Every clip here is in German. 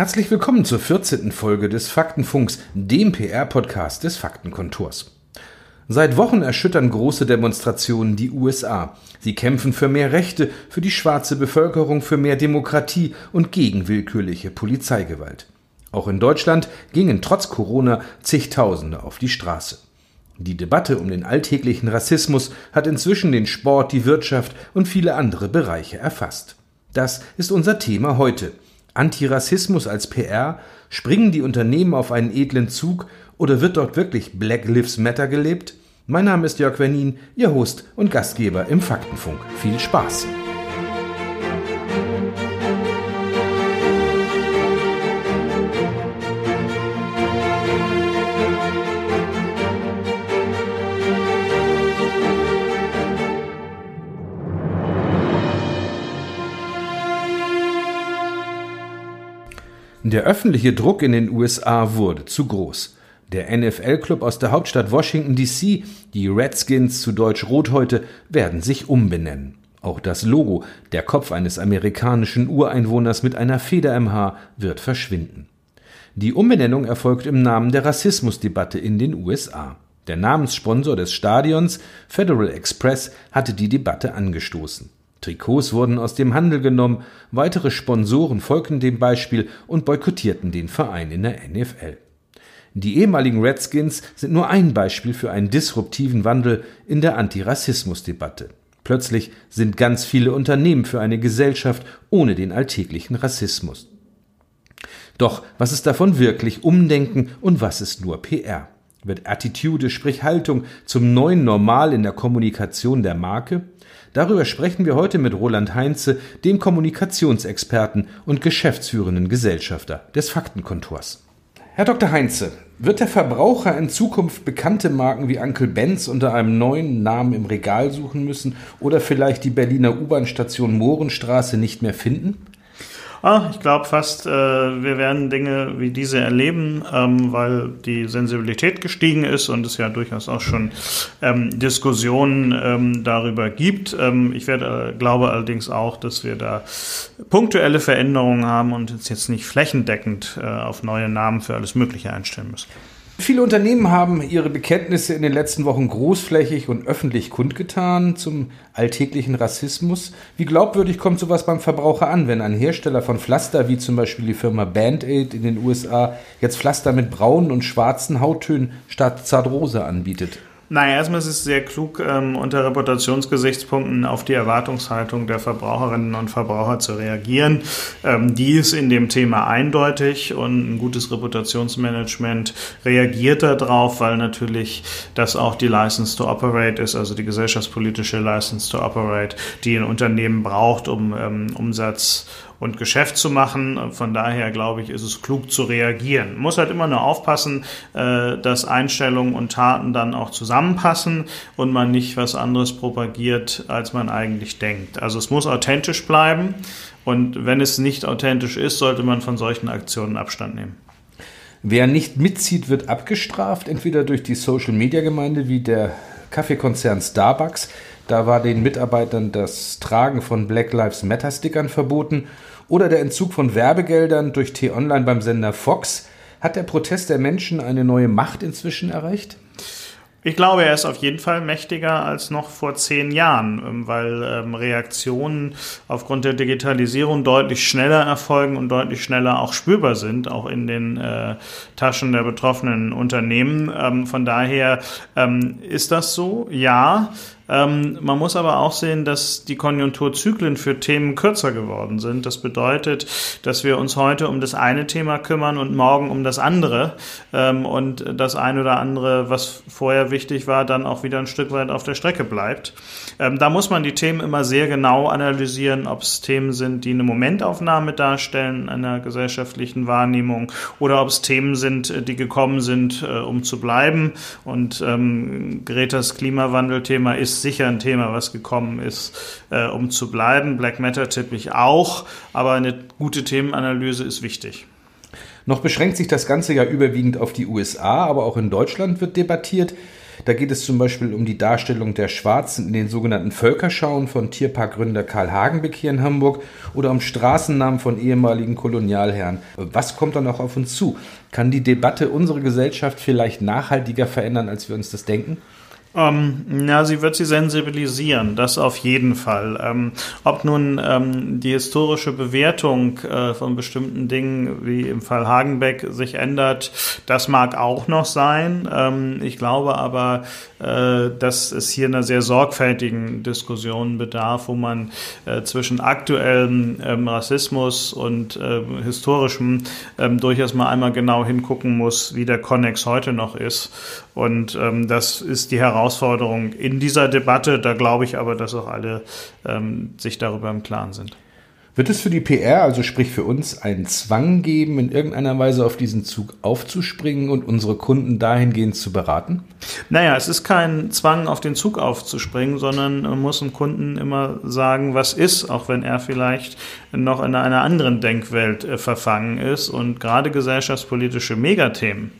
Herzlich willkommen zur 14. Folge des Faktenfunks, dem PR-Podcast des Faktenkontors. Seit Wochen erschüttern große Demonstrationen die USA. Sie kämpfen für mehr Rechte, für die schwarze Bevölkerung, für mehr Demokratie und gegen willkürliche Polizeigewalt. Auch in Deutschland gingen trotz Corona zigtausende auf die Straße. Die Debatte um den alltäglichen Rassismus hat inzwischen den Sport, die Wirtschaft und viele andere Bereiche erfasst. Das ist unser Thema heute. Antirassismus als PR? Springen die Unternehmen auf einen edlen Zug oder wird dort wirklich Black Lives Matter gelebt? Mein Name ist Jörg Wernin, Ihr Host und Gastgeber im Faktenfunk. Viel Spaß! Der öffentliche Druck in den USA wurde zu groß. Der NFL-Club aus der Hauptstadt Washington DC, die Redskins zu Deutsch Rothäute, werden sich umbenennen. Auch das Logo, der Kopf eines amerikanischen Ureinwohners mit einer Feder im Haar, wird verschwinden. Die Umbenennung erfolgt im Namen der Rassismusdebatte in den USA. Der Namenssponsor des Stadions, Federal Express, hatte die Debatte angestoßen. Trikots wurden aus dem Handel genommen, weitere Sponsoren folgten dem Beispiel und boykottierten den Verein in der NFL. Die ehemaligen Redskins sind nur ein Beispiel für einen disruptiven Wandel in der Antirassismusdebatte. Plötzlich sind ganz viele Unternehmen für eine Gesellschaft ohne den alltäglichen Rassismus. Doch was ist davon wirklich Umdenken und was ist nur PR? Wird Attitude, sprich Haltung, zum neuen Normal in der Kommunikation der Marke? Darüber sprechen wir heute mit Roland Heinze, dem Kommunikationsexperten und geschäftsführenden Gesellschafter des Faktenkontors. Herr Dr. Heinze, wird der Verbraucher in Zukunft bekannte Marken wie Uncle Benz unter einem neuen Namen im Regal suchen müssen oder vielleicht die Berliner U-Bahn-Station Mohrenstraße nicht mehr finden? Ah, ich glaube fast, äh, wir werden Dinge wie diese erleben, ähm, weil die Sensibilität gestiegen ist und es ja durchaus auch schon ähm, Diskussionen ähm, darüber gibt. Ähm, ich werde, äh, glaube allerdings auch, dass wir da punktuelle Veränderungen haben und uns jetzt nicht flächendeckend äh, auf neue Namen für alles Mögliche einstellen müssen. Viele Unternehmen haben ihre Bekenntnisse in den letzten Wochen großflächig und öffentlich kundgetan zum alltäglichen Rassismus. Wie glaubwürdig kommt sowas beim Verbraucher an, wenn ein Hersteller von Pflaster wie zum Beispiel die Firma Band-Aid in den USA jetzt Pflaster mit braunen und schwarzen Hauttönen statt Zartrose anbietet? Naja, erstmal ist es sehr klug, ähm, unter Reputationsgesichtspunkten auf die Erwartungshaltung der Verbraucherinnen und Verbraucher zu reagieren. Ähm, die ist in dem Thema eindeutig und ein gutes Reputationsmanagement reagiert darauf, weil natürlich das auch die License to Operate ist, also die gesellschaftspolitische License to Operate, die ein Unternehmen braucht, um ähm, Umsatz und Geschäft zu machen. Von daher glaube ich, ist es klug zu reagieren. Muss halt immer nur aufpassen, äh, dass Einstellungen und Taten dann auch zusammenpassen und man nicht was anderes propagiert, als man eigentlich denkt. Also es muss authentisch bleiben und wenn es nicht authentisch ist, sollte man von solchen Aktionen Abstand nehmen. Wer nicht mitzieht, wird abgestraft, entweder durch die Social-Media-Gemeinde wie der Kaffeekonzern Starbucks. Da war den Mitarbeitern das Tragen von Black Lives Matter Stickern verboten oder der Entzug von Werbegeldern durch T-Online beim Sender Fox. Hat der Protest der Menschen eine neue Macht inzwischen erreicht? Ich glaube, er ist auf jeden Fall mächtiger als noch vor zehn Jahren, ähm, weil ähm, Reaktionen aufgrund der Digitalisierung deutlich schneller erfolgen und deutlich schneller auch spürbar sind, auch in den äh, Taschen der betroffenen Unternehmen. Ähm, von daher ist das so, ja. Ähm, man muss aber auch sehen, dass die Konjunkturzyklen für Themen kürzer geworden sind. Das bedeutet, dass wir uns heute um das eine Thema kümmern und morgen um das andere. Ähm, und das eine oder andere, was vorher wichtig war, dann auch wieder ein Stück weit auf der Strecke bleibt. Ähm, da muss man die Themen immer sehr genau analysieren, ob es Themen sind, die eine Momentaufnahme darstellen einer gesellschaftlichen Wahrnehmung oder ob es Themen sind, die gekommen sind, äh, um zu bleiben. Und ähm, Gretas Klimawandelthema ist sicher ein Thema, was gekommen ist, äh, um zu bleiben. Black Matter tippe ich auch, aber eine gute Themenanalyse ist wichtig. Noch beschränkt sich das Ganze ja überwiegend auf die USA, aber auch in Deutschland wird debattiert. Da geht es zum Beispiel um die Darstellung der Schwarzen in den sogenannten Völkerschauen von Tierparkgründer Karl Hagenbeck hier in Hamburg oder um Straßennamen von ehemaligen Kolonialherren. Was kommt dann auch auf uns zu? Kann die Debatte unsere Gesellschaft vielleicht nachhaltiger verändern, als wir uns das denken? Ähm, ja, sie wird sie sensibilisieren, das auf jeden Fall. Ähm, ob nun ähm, die historische Bewertung äh, von bestimmten Dingen, wie im Fall Hagenbeck, sich ändert, das mag auch noch sein. Ähm, ich glaube aber, äh, dass es hier einer sehr sorgfältigen Diskussion bedarf, wo man äh, zwischen aktuellem ähm, Rassismus und äh, historischem ähm, durchaus mal einmal genau hingucken muss, wie der Konnex heute noch ist. Und das ist die Herausforderung Herausforderung in dieser Debatte. Da glaube ich aber, dass auch alle ähm, sich darüber im Klaren sind. Wird es für die PR, also sprich für uns, einen Zwang geben, in irgendeiner Weise auf diesen Zug aufzuspringen und unsere Kunden dahingehend zu beraten? Naja, es ist kein Zwang, auf den Zug aufzuspringen, sondern man muss dem Kunden immer sagen, was ist, auch wenn er vielleicht noch in einer anderen Denkwelt äh, verfangen ist. Und gerade gesellschaftspolitische Megathemen,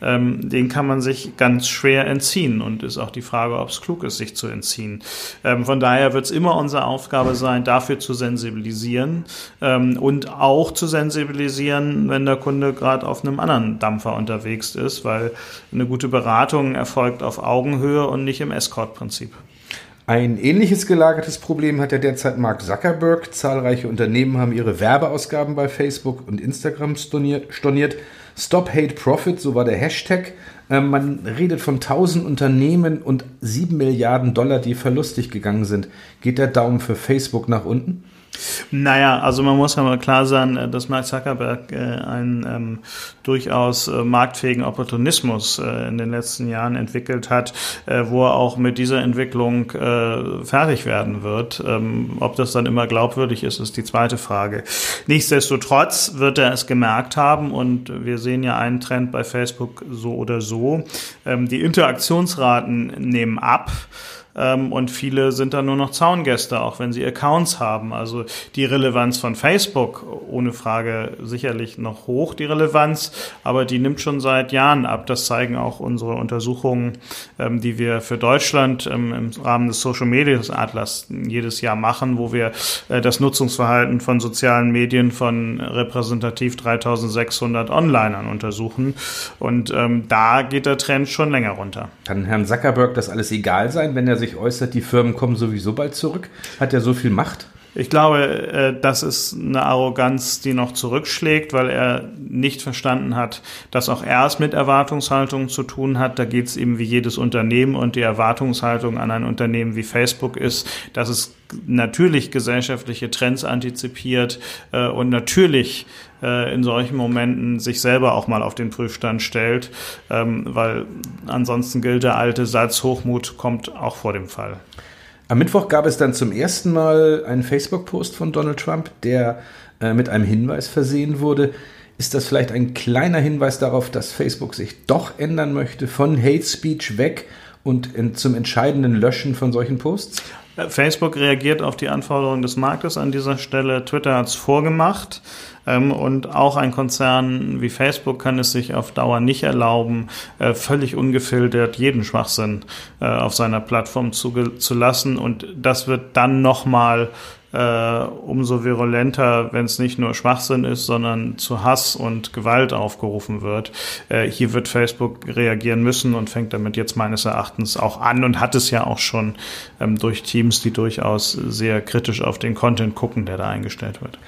ähm, den kann man sich ganz schwer entziehen und ist auch die Frage, ob es klug ist, sich zu entziehen. Ähm, von daher wird es immer unsere Aufgabe sein, dafür zu sensibilisieren ähm, und auch zu sensibilisieren, wenn der Kunde gerade auf einem anderen Dampfer unterwegs ist, weil eine gute Beratung erfolgt auf Augenhöhe und nicht im Escort-Prinzip. Ein ähnliches gelagertes Problem hat ja derzeit Mark Zuckerberg. Zahlreiche Unternehmen haben ihre Werbeausgaben bei Facebook und Instagram storniert. Stop Hate Profit, so war der Hashtag. Ähm, man redet von 1000 Unternehmen und 7 Milliarden Dollar, die verlustig gegangen sind. Geht der Daumen für Facebook nach unten? Naja, also man muss ja mal klar sein, äh, dass Mark Zuckerberg äh, einen ähm, durchaus äh, marktfähigen Opportunismus äh, in den letzten Jahren entwickelt hat, äh, wo er auch mit dieser Entwicklung äh, fertig werden wird. Ähm, ob das dann immer glaubwürdig ist, ist die zweite Frage. Nichtsdestotrotz wird er es gemerkt haben und wir sehen ja einen Trend bei Facebook so oder so. Ähm, die Interaktionsraten nehmen ab ähm, und viele sind dann nur noch Zaungäste, auch wenn sie Accounts haben. Also die Relevanz von Facebook, ohne Frage sicherlich noch hoch, die Relevanz, aber die nimmt schon seit Jahren ab. Das zeigen auch unsere Untersuchungen, ähm, die wir für Deutschland ähm, im Rahmen des Social Media Atlas jedes Jahr machen, wo wir äh, das Nutzungsverhalten von sozialen Medien von repräsentativ 3600 Onlinern untersuchen. Und ähm, da geht der Trend schon länger runter. Kann Herrn Zuckerberg das alles egal sein, wenn er sich äußert, die Firmen kommen sowieso bald zurück? Hat er so viel Macht? Ich glaube, äh, das ist eine Arroganz, die noch zurückschlägt, weil er nicht verstanden hat, dass auch er es mit Erwartungshaltungen zu tun hat. Da geht es eben wie jedes Unternehmen und die Erwartungshaltung an ein Unternehmen wie Facebook ist, dass es natürlich gesellschaftliche Trends antizipiert äh, und natürlich äh, in solchen Momenten sich selber auch mal auf den Prüfstand stellt, ähm, weil ansonsten gilt der alte Satz, Hochmut kommt auch vor dem Fall. Am Mittwoch gab es dann zum ersten Mal einen Facebook-Post von Donald Trump, der äh, mit einem Hinweis versehen wurde. Ist das vielleicht ein kleiner Hinweis darauf, dass Facebook sich doch ändern möchte, von Hate Speech weg und in, zum entscheidenden Löschen von solchen Posts? Facebook reagiert auf die Anforderungen des Marktes an dieser Stelle. Twitter hat es vorgemacht. Ähm, und auch ein Konzern wie Facebook kann es sich auf Dauer nicht erlauben, äh, völlig ungefiltert jeden Schwachsinn äh, auf seiner Plattform zu, zu lassen. Und das wird dann nochmal äh, umso virulenter, wenn es nicht nur Schwachsinn ist, sondern zu Hass und Gewalt aufgerufen wird. Äh, hier wird Facebook reagieren müssen und fängt damit jetzt meines Erachtens auch an und hat es ja auch schon ähm, durch Teams, die durchaus sehr kritisch auf den Content gucken, der da eingestellt wird.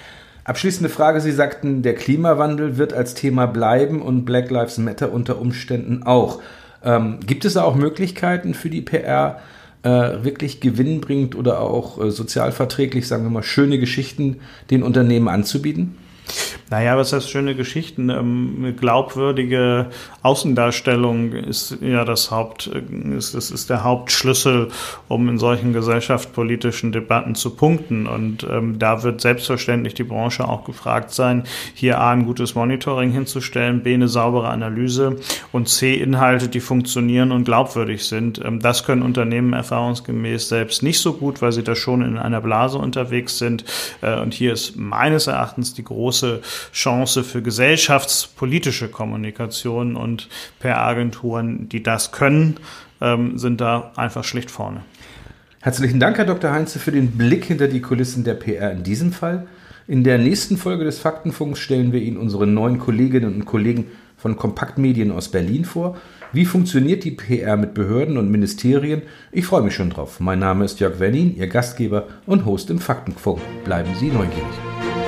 Abschließende Frage. Sie sagten, der Klimawandel wird als Thema bleiben und Black Lives Matter unter Umständen auch. Ähm, gibt es da auch Möglichkeiten für die PR, äh, wirklich gewinnbringend oder auch äh, sozialverträglich, sagen wir mal, schöne Geschichten den Unternehmen anzubieten? Naja, was heißt schöne Geschichten? Ähm, glaubwürdige Außendarstellung ist ja das Haupt, äh, ist, ist, ist der Hauptschlüssel, um in solchen gesellschaftspolitischen Debatten zu punkten. Und ähm, da wird selbstverständlich die Branche auch gefragt sein, hier A, ein gutes Monitoring hinzustellen, B, eine saubere Analyse und C, Inhalte, die funktionieren und glaubwürdig sind. Ähm, das können Unternehmen erfahrungsgemäß selbst nicht so gut, weil sie da schon in einer Blase unterwegs sind. Äh, und hier ist meines Erachtens die große Chance für gesellschaftspolitische Kommunikation und PR-Agenturen, die das können ähm, sind da einfach schlicht vorne. Herzlichen Dank, Herr Dr. Heinze, für den Blick hinter die Kulissen der PR in diesem Fall. In der nächsten Folge des Faktenfunks stellen wir Ihnen unsere neuen Kolleginnen und Kollegen von Kompaktmedien aus Berlin vor. Wie funktioniert die PR mit Behörden und Ministerien? Ich freue mich schon drauf. Mein Name ist Jörg Wernin, Ihr Gastgeber und Host im Faktenfunk. Bleiben Sie neugierig.